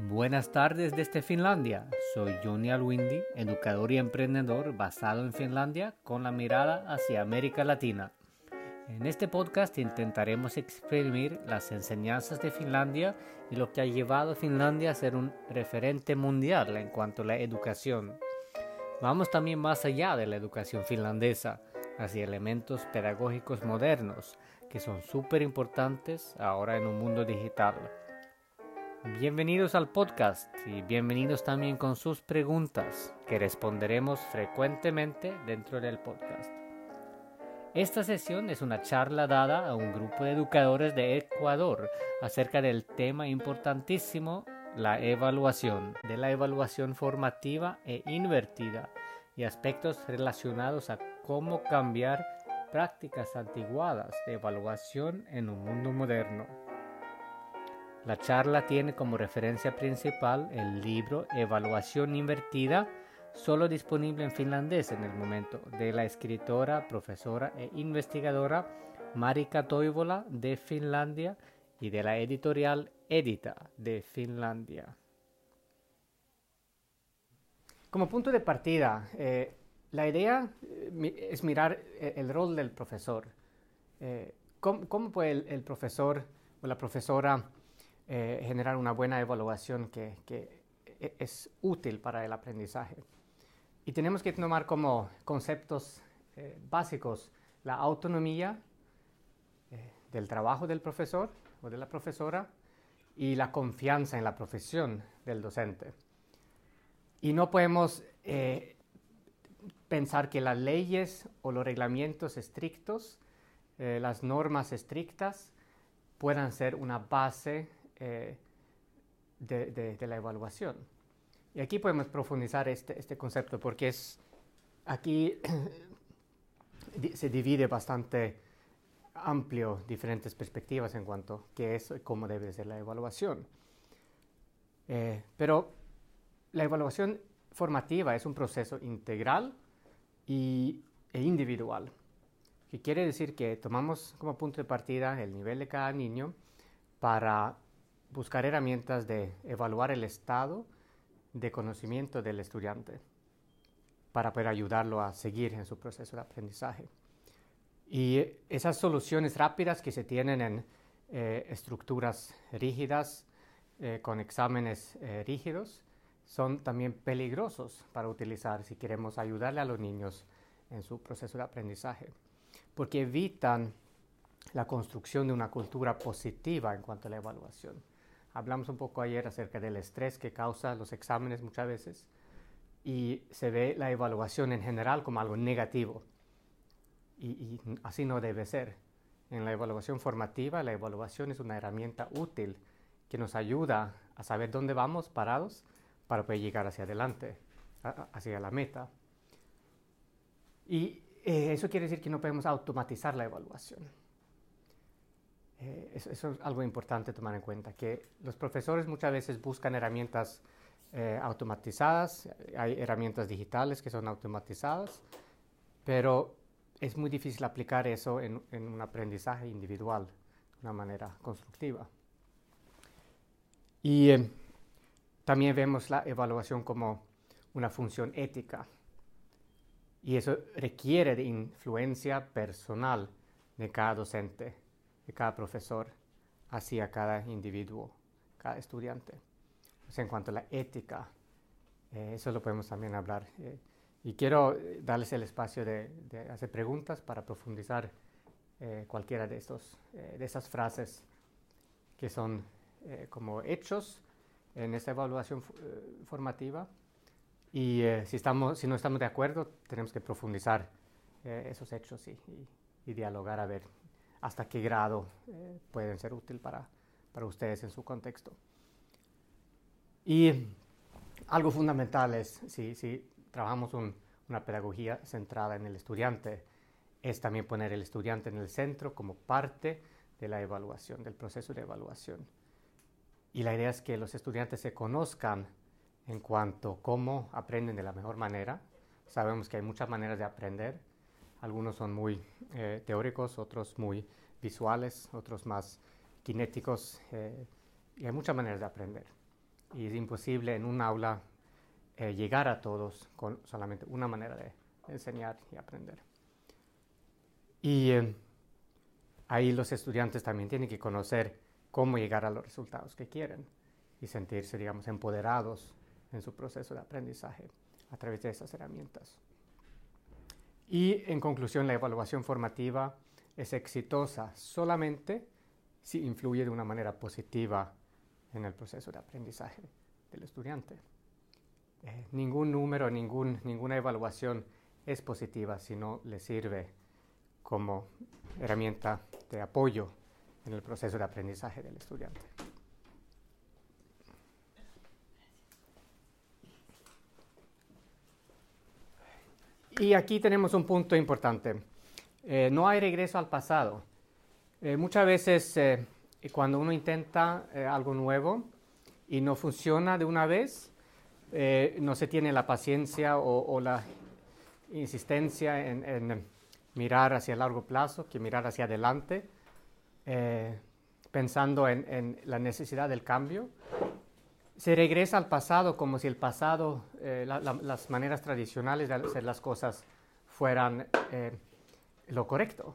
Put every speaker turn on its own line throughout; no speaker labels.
Buenas tardes desde Finlandia. Soy Johnny Alwindi, educador y emprendedor basado en Finlandia con la mirada hacia América Latina. En este podcast intentaremos exprimir las enseñanzas de Finlandia y lo que ha llevado a Finlandia a ser un referente mundial en cuanto a la educación. Vamos también más allá de la educación finlandesa, hacia elementos pedagógicos modernos que son súper importantes ahora en un mundo digital. Bienvenidos al podcast y bienvenidos también con sus preguntas que responderemos frecuentemente dentro del podcast. Esta sesión es una charla dada a un grupo de educadores de Ecuador acerca del tema importantísimo, la evaluación, de la evaluación formativa e invertida y aspectos relacionados a cómo cambiar prácticas antiguadas de evaluación en un mundo moderno. La charla tiene como referencia principal el libro Evaluación Invertida, solo disponible en finlandés en el momento, de la escritora, profesora e investigadora Marika Toivola de Finlandia y de la editorial Edita de Finlandia. Como punto de partida, eh, la idea eh, es mirar eh, el rol del profesor. ¿cómo, puede el profesor o la profesora eh, generar una buena evaluación que, e, es útil para el aprendizaje. Y tenemos que tomar como conceptos eh, básicos la autonomía eh, del trabajo del profesor o de la profesora y la confianza en la profesión del docente. Y no podemos pensar que las leyes o los reglamentos estrictos, las normas estrictas, puedan ser una base eh, de, la evaluación. Y aquí podemos profundizar este, este concepto porque es, aquí se divide bastante amplio diferentes perspectivas en cuanto a qué es y cómo debe ser la evaluación. Eh, pero la evaluación formativa es un proceso integral y, e individual, que quiere decir que tomamos como punto de partida el nivel de cada niño para buscar herramientas de evaluar el estado de conocimiento del estudiante para poder ayudarlo a seguir en su proceso de aprendizaje. Y esas soluciones rápidas que se tienen en eh, estructuras rígidas, eh, con exámenes eh, rígidos, son también peligrosos para utilizar si queremos ayudarle a los niños en su proceso de aprendizaje, porque evitan la construcción de una cultura positiva en cuanto a la evaluación. Hablamos un poco ayer acerca del estrés que causa los exámenes muchas veces y se ve la evaluación en general como algo negativo y, así no debe ser. En la evaluación formativa, la evaluación es una herramienta útil que nos ayuda a saber dónde vamos parados para poder llegar hacia adelante, hacia la meta. Y eh, eso quiere decir que no podemos automatizar la evaluación. Eh, eso, es algo importante tomar en cuenta, que los profesores muchas veces buscan herramientas eh, automatizadas, hay herramientas digitales que son automatizadas, pero es muy difícil aplicar eso en, un aprendizaje individual de una manera constructiva. Y eh, también vemos la evaluación como una función ética. Y eso requiere de influencia personal de cada docente de cada profesor hacia cada individuo, cada estudiante. en cuanto a la ética, eh, eso lo podemos también hablar. Eh, y quiero eh, darles el espacio de, hacer preguntas para profundizar cualquiera de, estos, de esas frases que son como hechos en esta evaluación formativa. Y si, estamos, si no estamos de acuerdo, tenemos que profundizar esos hechos y, y dialogar a ver hasta qué grado eh, pueden ser útiles para, para, ustedes en su contexto. Y algo fundamental es, si, si trabajamos una pedagogía centrada en el estudiante, es también poner el estudiante en el centro como parte de la evaluación, del proceso de evaluación. Y la idea es que los estudiantes se conozcan en cuanto a cómo aprenden de la mejor manera. Sabemos que hay muchas maneras de aprender, algunos son muy eh, teóricos, otros muy visuales, otros más kinéticos, eh, y hay muchas maneras de aprender. y es imposible en un aula eh, llegar a todos con solamente una manera de enseñar y aprender. Y ahí los estudiantes también tienen que conocer cómo llegar a los resultados que quieren y sentirse, digamos, empoderados en su proceso de aprendizaje a través de esas herramientas. Y en conclusión, la evaluación formativa es exitosa solamente si influye de una manera positiva en el proceso de aprendizaje del estudiante. Eh, ningún número, ningún, ninguna evaluación es positiva si no le sirve como herramienta de apoyo en el proceso de aprendizaje del estudiante. Y aquí tenemos un punto importante. Eh, no hay regreso al pasado. Eh, muchas veces eh, cuando uno intenta algo nuevo y no funciona de una vez, no se tiene la paciencia o, la insistencia en, mirar hacia el largo plazo que mirar hacia adelante, pensando en, la necesidad del cambio. Se regresa al pasado como si el pasado, las maneras tradicionales de hacer las cosas fueran lo correcto.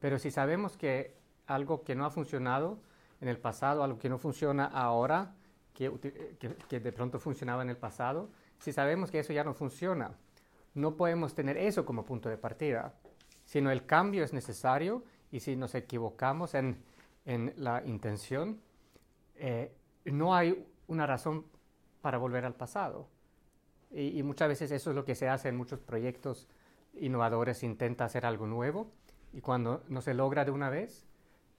Pero si sabemos que algo que no ha funcionado en el pasado, algo que no funciona ahora, que, de pronto funcionaba en el pasado, si sabemos que eso ya no funciona, no podemos tener eso como punto de partida, sino el cambio es necesario y si nos equivocamos en, la intención, eh, no hay una razón para volver al pasado. Y, muchas veces eso es lo que se hace en muchos proyectos innovadores intenta hacer algo nuevo y cuando no se logra de una vez,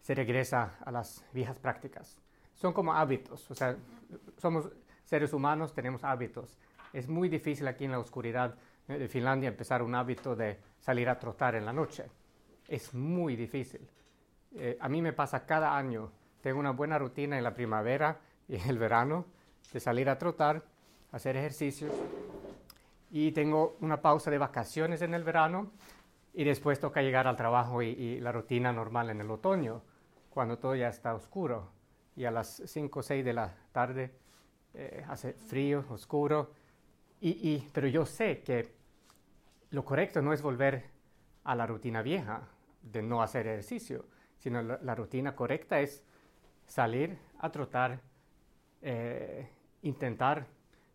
se regresa a las viejas prácticas. Son como hábitos, o sea, somos seres humanos, tenemos hábitos. Es muy difícil aquí en la oscuridad de Finlandia empezar un hábito de salir a trotar en la noche. Es muy difícil. Eh, a mí me pasa cada año. Tengo una buena rutina en la primavera en el verano de salir a trotar, hacer ejercicios. Y tengo una pausa de vacaciones en el verano y después toca llegar al trabajo y, la rutina normal en el otoño, cuando todo ya está oscuro. Y a las 5 o 6 de la tarde eh, hace frío, oscuro, y, pero yo sé que lo correcto no es volver a la rutina vieja de no hacer ejercicio, sino la, rutina correcta es salir a trotar, eh, intentar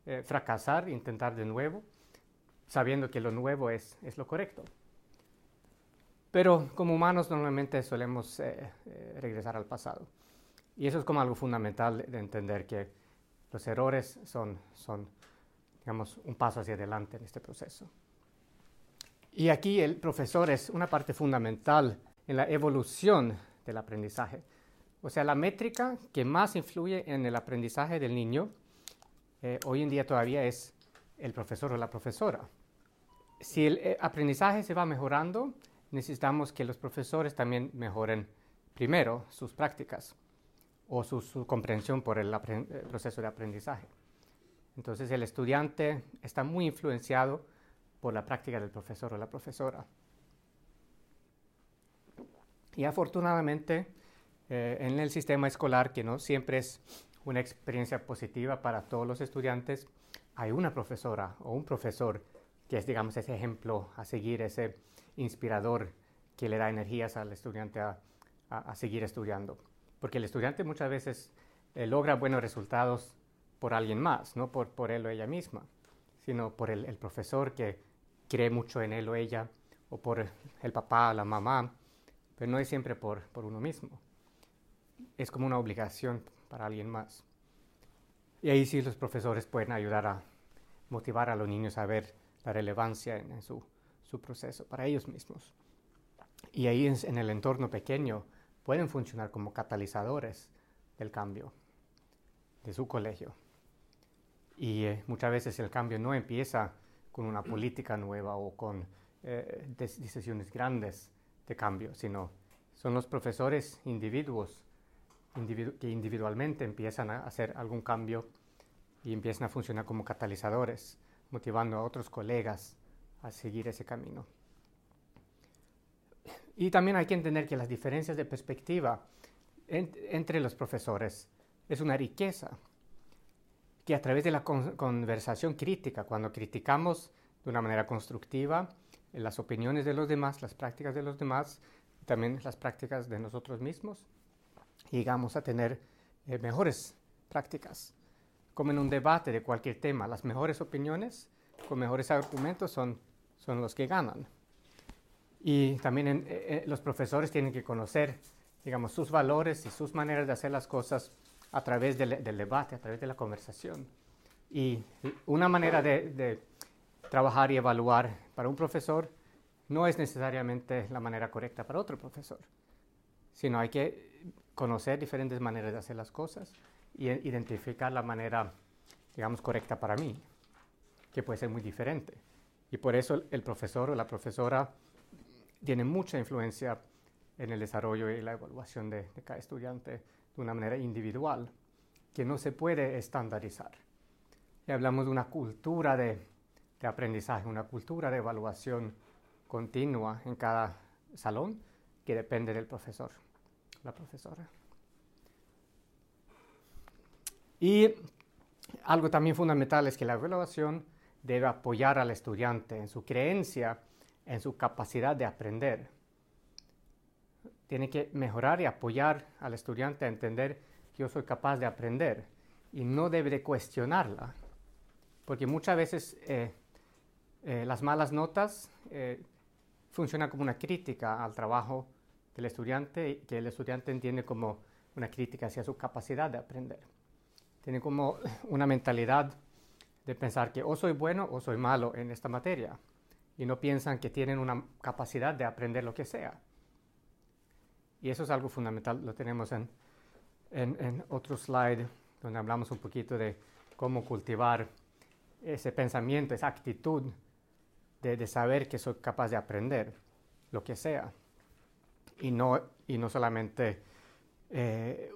eh, fracasar, intentar de nuevo sabiendo que lo nuevo es, es lo correcto. Pero como humanos normalmente solemos eh, regresar al pasado. Y eso es como algo fundamental de entender que los errores son, son, digamos, un paso hacia adelante en este proceso. Y aquí el profesor es una parte fundamental en la evolución del aprendizaje. O sea, la métrica que más influye en el aprendizaje del niño eh, hoy en día todavía es el profesor o la profesora. Si el eh, aprendizaje se va mejorando, necesitamos que los profesores también mejoren primero sus prácticas o su, comprensión por el, proceso de aprendizaje. Entonces el estudiante está muy influenciado por la práctica del profesor o la profesora. Y afortunadamente eh, en el sistema escolar, que no siempre es una experiencia positiva para todos los estudiantes, hay una profesora o un profesor que es, digamos, ese ejemplo a seguir, ese inspirador que le da energías al estudiante a, seguir estudiando. Porque el estudiante muchas veces eh, logra buenos resultados por alguien más, no por, por él o ella misma, sino por el, profesor que cree mucho en él o ella, o por el papá, la mamá, pero no es siempre por, por uno mismo. Es como una obligación para alguien más. Y ahí sí los profesores pueden ayudar a motivar a los niños a ver la relevancia en, su, proceso para ellos mismos. Y ahí en, el entorno pequeño pueden funcionar como catalizadores del cambio de su colegio. Y eh, muchas veces el cambio no empieza con una política nueva o con eh, decisiones grandes de cambio, sino son los profesores individuos que individualmente empiezan a hacer algún cambio y empiezan a funcionar como catalizadores, motivando a otros colegas a seguir ese camino. Y también hay que entender que las diferencias de perspectiva entre los profesores es una riqueza. que a través de la conversación crítica, cuando criticamos de una manera constructiva las opiniones de los demás, las prácticas de los demás, también las prácticas de nosotros mismos, llegamos a tener eh, mejores prácticas. Como en un debate de cualquier tema, las mejores opiniones con mejores argumentos son, son los que ganan. Y también eh, eh, los profesores tienen que conocer, digamos, sus valores y sus maneras de hacer las cosas a través del, debate, a través de la conversación. Y una manera de, trabajar y evaluar para un profesor no es necesariamente la manera correcta para otro profesor, sino hay que conocer diferentes maneras de hacer las cosas y identificar la manera, digamos, correcta para mí, que puede ser muy diferente. Y por eso el profesor o la profesora tiene mucha influencia en el desarrollo y la evaluación de, cada estudiante de una manera individual que no se puede estandarizar. Y hablamos de una cultura de, aprendizaje, una cultura de evaluación continua en cada salón que depende del profesor, la profesora. Y algo también fundamental es que la evaluación debe apoyar al estudiante en su creencia, en su capacidad de aprender tiene que mejorar y apoyar al estudiante a entender que yo soy capaz de aprender y no debe de cuestionarla, porque muchas veces eh, eh, las malas notas eh, funcionan como una crítica al trabajo del estudiante y que el estudiante entiende como una crítica hacia su capacidad de aprender. Tiene como una mentalidad de pensar que o soy bueno o soy malo en esta materia y no piensan que tienen una capacidad de aprender lo que sea. Y eso es algo fundamental, lo tenemos en, en, otro slide donde hablamos un poquito de cómo cultivar ese pensamiento, esa actitud de, de, saber que soy capaz de aprender lo que sea. Y no, y no solamente eh,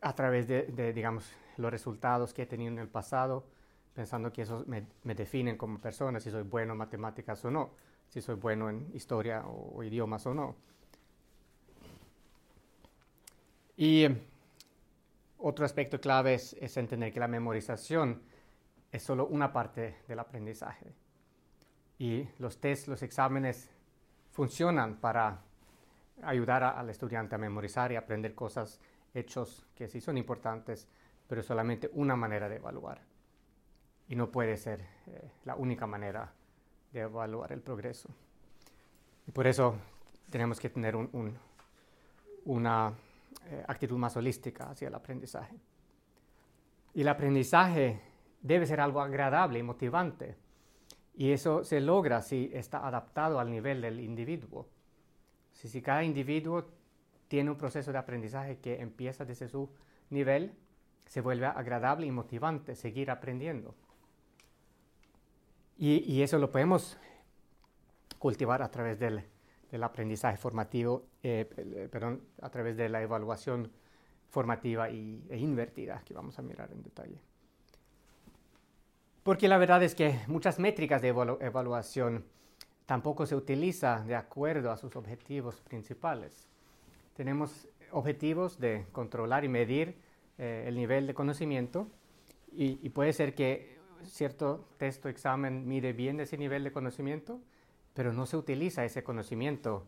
a través de, de, digamos, los resultados que he tenido en el pasado, pensando que eso me, me, definen como persona, si soy bueno en matemáticas o no, si soy bueno en historia o idiomas o no Y otro aspecto clave es, entender que la memorización es solo una parte del aprendizaje. Y los tests, los exámenes funcionan para ayudar al estudiante a memorizar y aprender cosas, hechos que sí son importantes, pero solamente una manera de evaluar. Y no puede ser eh, la única manera de evaluar el progreso. Y por eso tenemos que tener una eh, actitud más holística hacia el aprendizaje. Y el aprendizaje debe ser algo agradable y motivante. Y eso se logra si está adaptado al nivel del individuo. Si, si cada individuo tiene un proceso de aprendizaje que empieza desde su nivel, se vuelve agradable y motivante seguir aprendiendo. Y, eso lo podemos cultivar a través del, del aprendizaje formativo, eh, eh, perdón, a través de la evaluación formativa y, e invertida, que vamos a mirar en detalle. Porque la verdad es que muchas métricas de evaluación tampoco se utilizan de acuerdo a sus objetivos principales. Tenemos objetivos de controlar y medir eh, el nivel de conocimiento y, y, puede ser que cierto texto examen mide bien ese nivel de conocimiento, pero no se utiliza ese conocimiento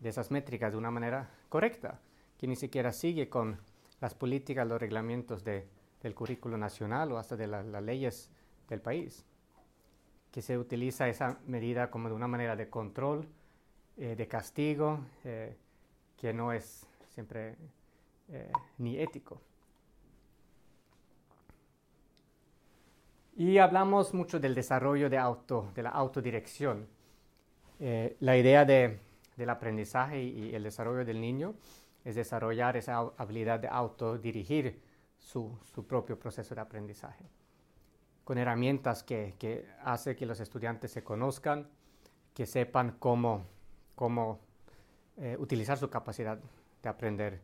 de esas métricas de una manera correcta, que ni siquiera sigue con las políticas, los reglamentos de, del currículo nacional o hasta de las leyes del país, que se utiliza esa medida como de una manera de control, eh, de castigo, eh, que no es siempre eh, ni ético. Y hablamos mucho del desarrollo de, auto, de la autodirección la idea del aprendizaje y, el desarrollo del niño es desarrollar esa habilidad de autodirigir su, su propio proceso de aprendizaje, con herramientas que, que hace que los estudiantes se conozcan, que sepan cómo, cómo eh, utilizar su capacidad de aprender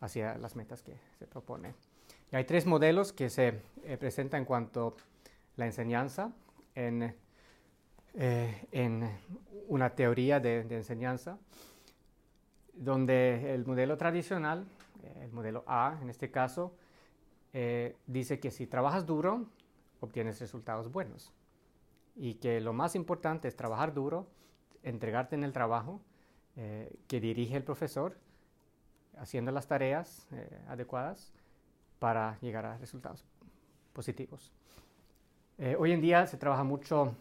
hacia las metas que se propone. Hay tres modelos que se eh, presentan en cuanto a la enseñanza en eh, en una teoría de, enseñanza, donde el modelo tradicional, eh, el modelo A en este caso, dice que si trabajas duro, obtienes resultados buenos. Y que lo más importante es trabajar duro, entregarte en el trabajo eh, que dirige el profesor, haciendo las tareas eh, adecuadas para llegar a resultados positivos. hoy en día se trabaja mucho,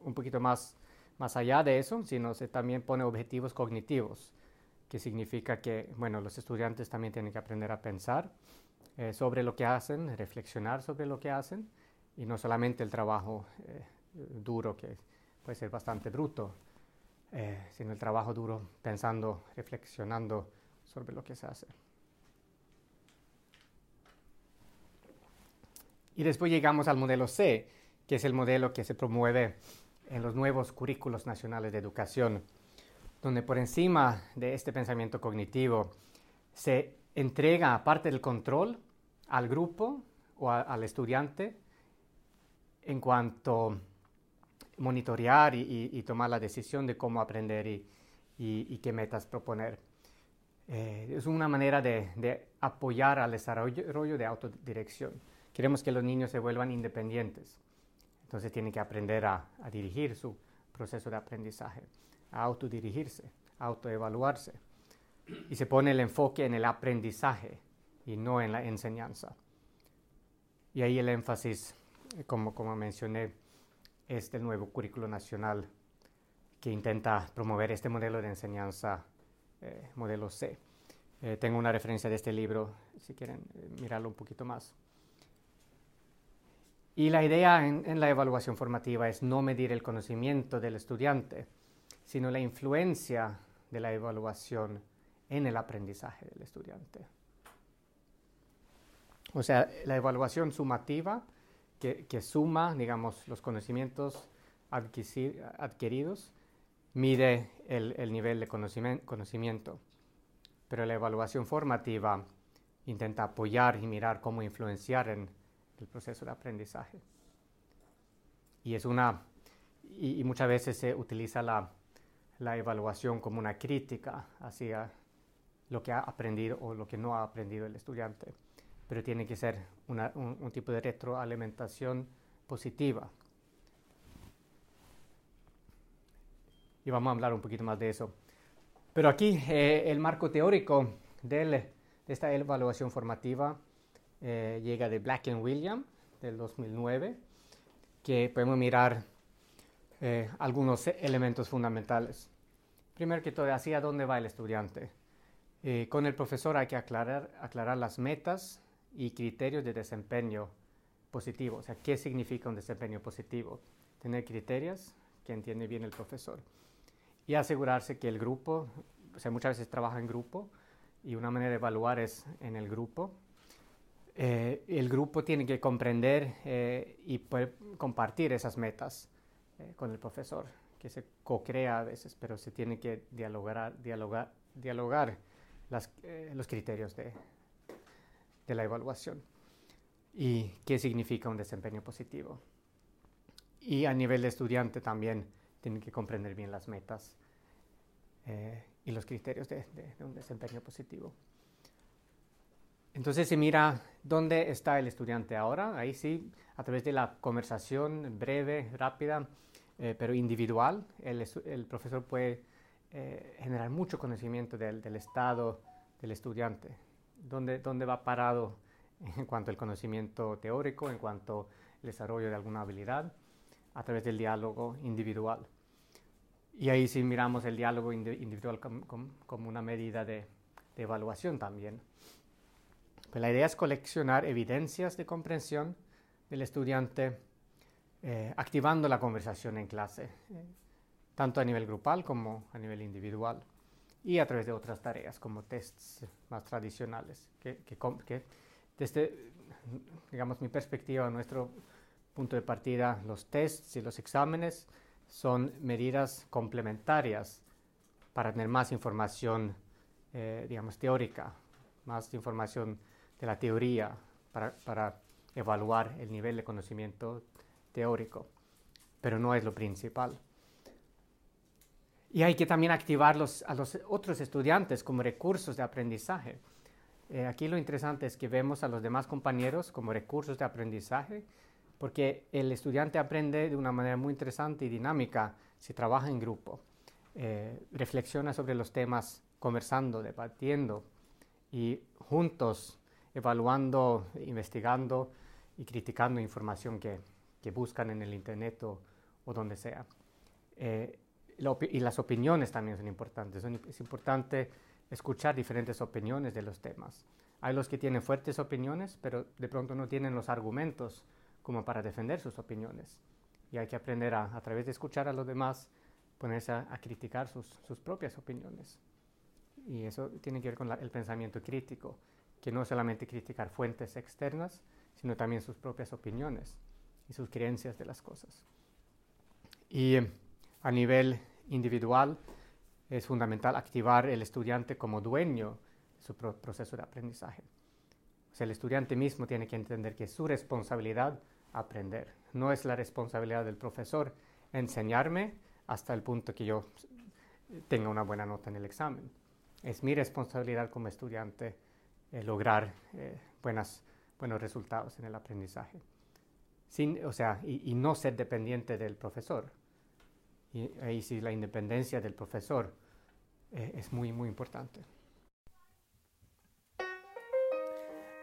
un poquito más, más allá de eso, sino se también pone objetivos cognitivos, que significa que, bueno, los estudiantes también tienen que aprender a pensar eh, sobre lo que hacen, reflexionar sobre lo que hacen y no solamente el trabajo eh, duro que puede ser bastante bruto, eh, sino el trabajo duro pensando, reflexionando sobre lo que se hace. Y después llegamos al modelo C, que es el modelo que se promueve en los nuevos currículos nacionales de educación, donde por encima de este pensamiento cognitivo se entrega parte del control al grupo o al estudiante en cuanto monitorear y, tomar la decisión de cómo aprender y, qué metas proponer. Eh, es una manera de, apoyar al desarrollo de autodirección. Queremos que los niños se vuelvan independientes. Entonces tienen que aprender a, a dirigir su proceso de aprendizaje, a autodirigirse, a autoevaluarse. Y se pone el enfoque en el aprendizaje y no en la enseñanza. Y ahí el énfasis, eh, como, como mencioné, es del nuevo currículo nacional que intenta promover este modelo de enseñanza, eh, modelo C. Eh, tengo una referencia de este libro, si quieren mirarlo un poquito más. Y la idea en, en, la evaluación formativa es no medir el conocimiento del estudiante, sino la influencia de la evaluación en el aprendizaje del estudiante. O sea, la evaluación sumativa que, suma, digamos, los conocimientos adquiridos, mide el, nivel de conocimiento, pero la evaluación formativa intenta apoyar y mirar cómo influenciar en el proceso de aprendizaje. Y es una, y, muchas veces se utiliza la, la evaluación como una crítica hacia lo que ha aprendido o lo que no ha aprendido el estudiante pero tiene que ser un, tipo de retroalimentación positiva. Y vamos a hablar un poquito más de eso. Pero aquí eh, el marco teórico de esta evaluación formativa eh, llega de Black and William del 2009, que podemos mirar eh, algunos elementos fundamentales. Primero que todo, hacia dónde va el estudiante. Con el profesor hay que aclarar, las metas y criterios de desempeño positivo. O sea, ¿qué significa un desempeño positivo? Tener criterios que entiende bien el profesor. Y asegurarse que el grupo, o sea, muchas veces trabaja en grupo y una manera de evaluar es en el grupo. Eh, el grupo tiene que comprender eh, y poder compartir esas metas eh, con el profesor, que se co-crea a veces, pero se tiene que dialogar, dialogar, dialogar las, los criterios de, de la evaluación y qué significa un desempeño positivo. Y a nivel de estudiante también tienen que comprender bien las metas eh, y los criterios de, un desempeño positivo. Entonces se mira dónde está el estudiante ahora, ahí sí, a través de la conversación breve, rápida, eh, pero individual, el, el profesor puede eh, generar mucho conocimiento del, estado del estudiante, dónde, dónde va parado en cuanto al conocimiento teórico, en cuanto al desarrollo de alguna habilidad, a través del diálogo individual. Y ahí sí miramos el diálogo individual como, una medida de, evaluación también. Pues la idea es coleccionar evidencias de comprensión del estudiante, eh, activando la conversación en clase, eh, tanto a nivel grupal como a nivel individual y a través de otras tareas como tests más tradicionales, que, que, desde, digamos, mi perspectiva, nuestro punto de partida, los tests y los exámenes son medidas complementarias para tener más información, eh, digamos, teórica, más información de la teoría para, para evaluar el nivel de conocimiento teórico, pero no es lo principal. Y hay que también activar a los otros estudiantes como recursos de aprendizaje. Eh, aquí lo interesante es que vemos a los demás compañeros como recursos de aprendizaje, porque el estudiante aprende de una manera muy interesante y dinámica si trabaja en grupo, eh, reflexiona sobre los temas conversando, debatiendo y juntos evaluando, investigando y criticando información que, que buscan en el Internet o, o donde sea. Eh, y las opiniones también son importantes. es importante escuchar diferentes opiniones de los temas. Hay los que tienen fuertes opiniones, pero de pronto no tienen los argumentos como para defender sus opiniones. Y hay que aprender a, a través de escuchar a los demás, ponerse a, criticar sus, sus, propias opiniones. Y eso tiene que ver con el pensamiento crítico, que no solamente criticar fuentes externas, sino también sus propias opiniones y sus creencias de las cosas. Y a nivel individual, es fundamental activar el estudiante como dueño de su proceso de aprendizaje. O sea, el estudiante mismo tiene que entender que es su responsabilidad aprender. No es la responsabilidad del profesor enseñarme hasta el punto que yo tenga una buena nota en el examen. Es mi responsabilidad como estudiante eh, lograr eh, buenos resultados en el aprendizaje. O sea, y, no ser dependiente del profesor. Y ahí sí la independencia del profesor eh, es muy, muy importante.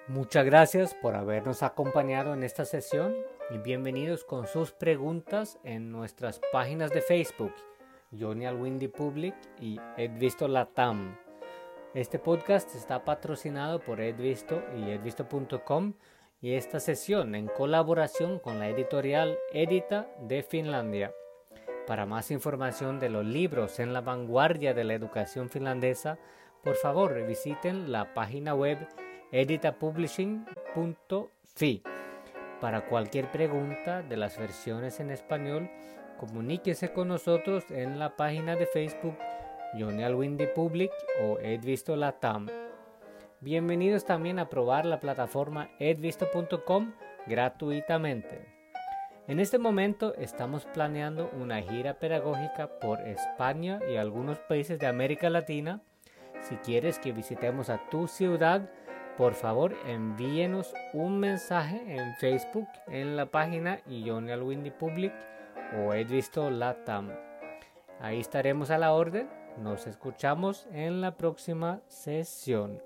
Muchas gracias por habernos acompañado en esta sesión y bienvenidos con sus preguntas en nuestras páginas de Facebook, Johnny Alwindy Public y Edvisto Latam. Este podcast está patrocinado por Edvisto y edvisto.com y esta sesión en colaboración con la editorial Edita de Finlandia. Para más información de los libros en la vanguardia de la educación finlandesa, por favor visiten la página web editapublishing.fi. Para cualquier pregunta de las versiones en español, comuníquese con nosotros en la página de Facebook Johnny Public o Edvisto Latam. Bienvenidos también a probar la plataforma edvisto.com gratuitamente. En este momento estamos planeando una gira pedagógica por España y algunos países de América Latina. Si quieres que visitemos a tu ciudad, por favor envíenos un mensaje en Facebook en la página Johnny Windy Public o He Latam. Ahí estaremos a la orden. Nos escuchamos en la próxima sesión.